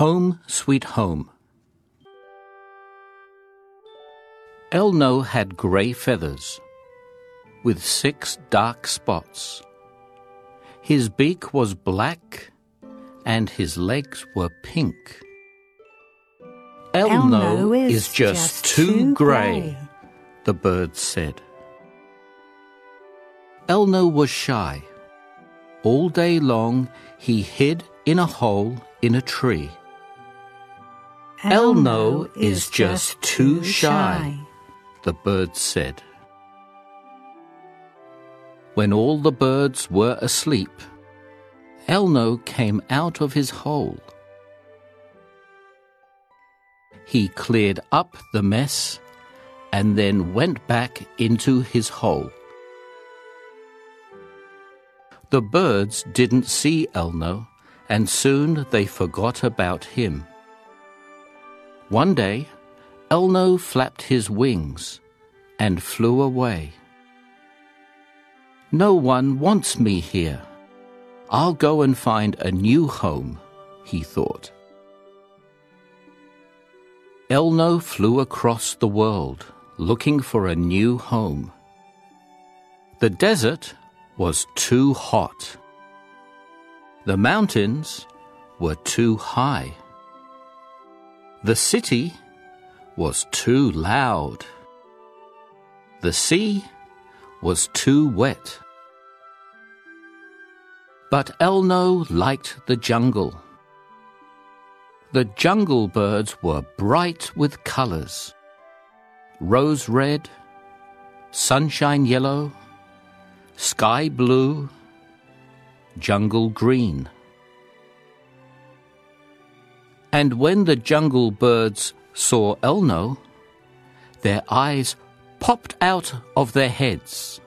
Home, Sweet Home. Elno had grey feathers with six dark spots. His beak was black and his legs were pink. Elno, Elno is, is just, just too grey. the bird said. Elno was shy. All day long he hid in a hole in a tree. Elno is just too shy. the bird said. When all the birds were asleep, Elno came out of his hole. He cleared up the mess and then went back into his hole. The birds didn't see Elno, and soon they forgot about him. One day, Elno flapped his wings and flew away. No one wants me here. I'll go and find a new home, he thought. Elno flew across the world looking for a new home. The desert was too hot. The mountains were too high. The city was too loud. The sea was too wet. But Elno liked the jungle. The jungle birds were bright with colors rose red, sunshine yellow, sky blue, jungle green. And when the jungle birds saw Elno, their eyes popped out of their heads.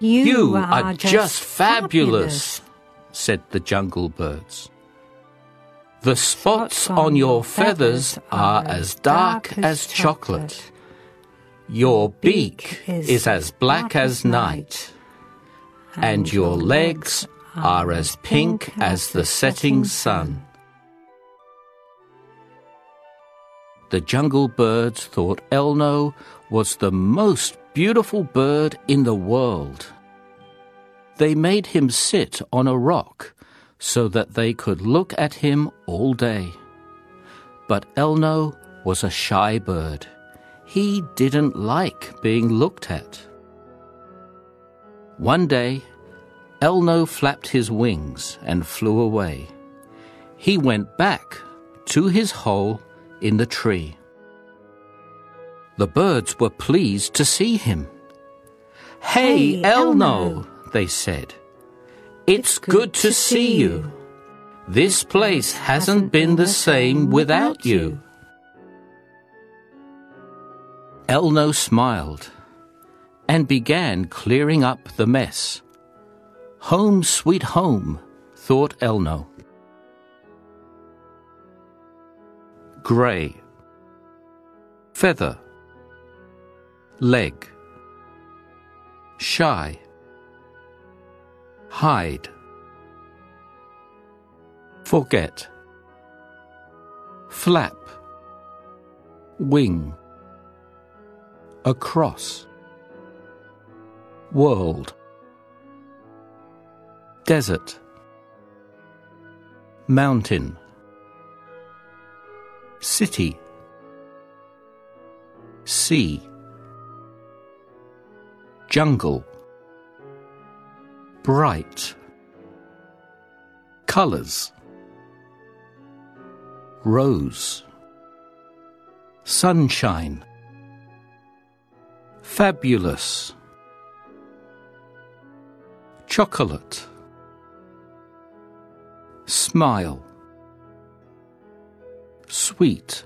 You, are just fabulous, said the jungle birds. The spots on your feathers are as dark as chocolate. Your beak is as black as night, and your legs are as pink as the setting sun. The jungle birds thought Elno was the most beautiful bird in the world. They made him sit on a rock so that they could look at him all day. But Elno was a shy bird. He didn't like being looked at. One day, Elno flapped his wings and flew away. He went back to his hole in the tree. The birds were pleased to see him. Hey, Hey, Elno, Elno. they said. It's good to see you. This place hasn't been the same without you. Elno smiled and began clearing up the mess. Home, sweet home, thought Elno. Grey, feather, leg, shy, hide, forget, flap, wing, across, world, desert, mountain, city, sea, jungle, bright, colors, rose, sunshine, fabulous, chocolate, smile, sweet,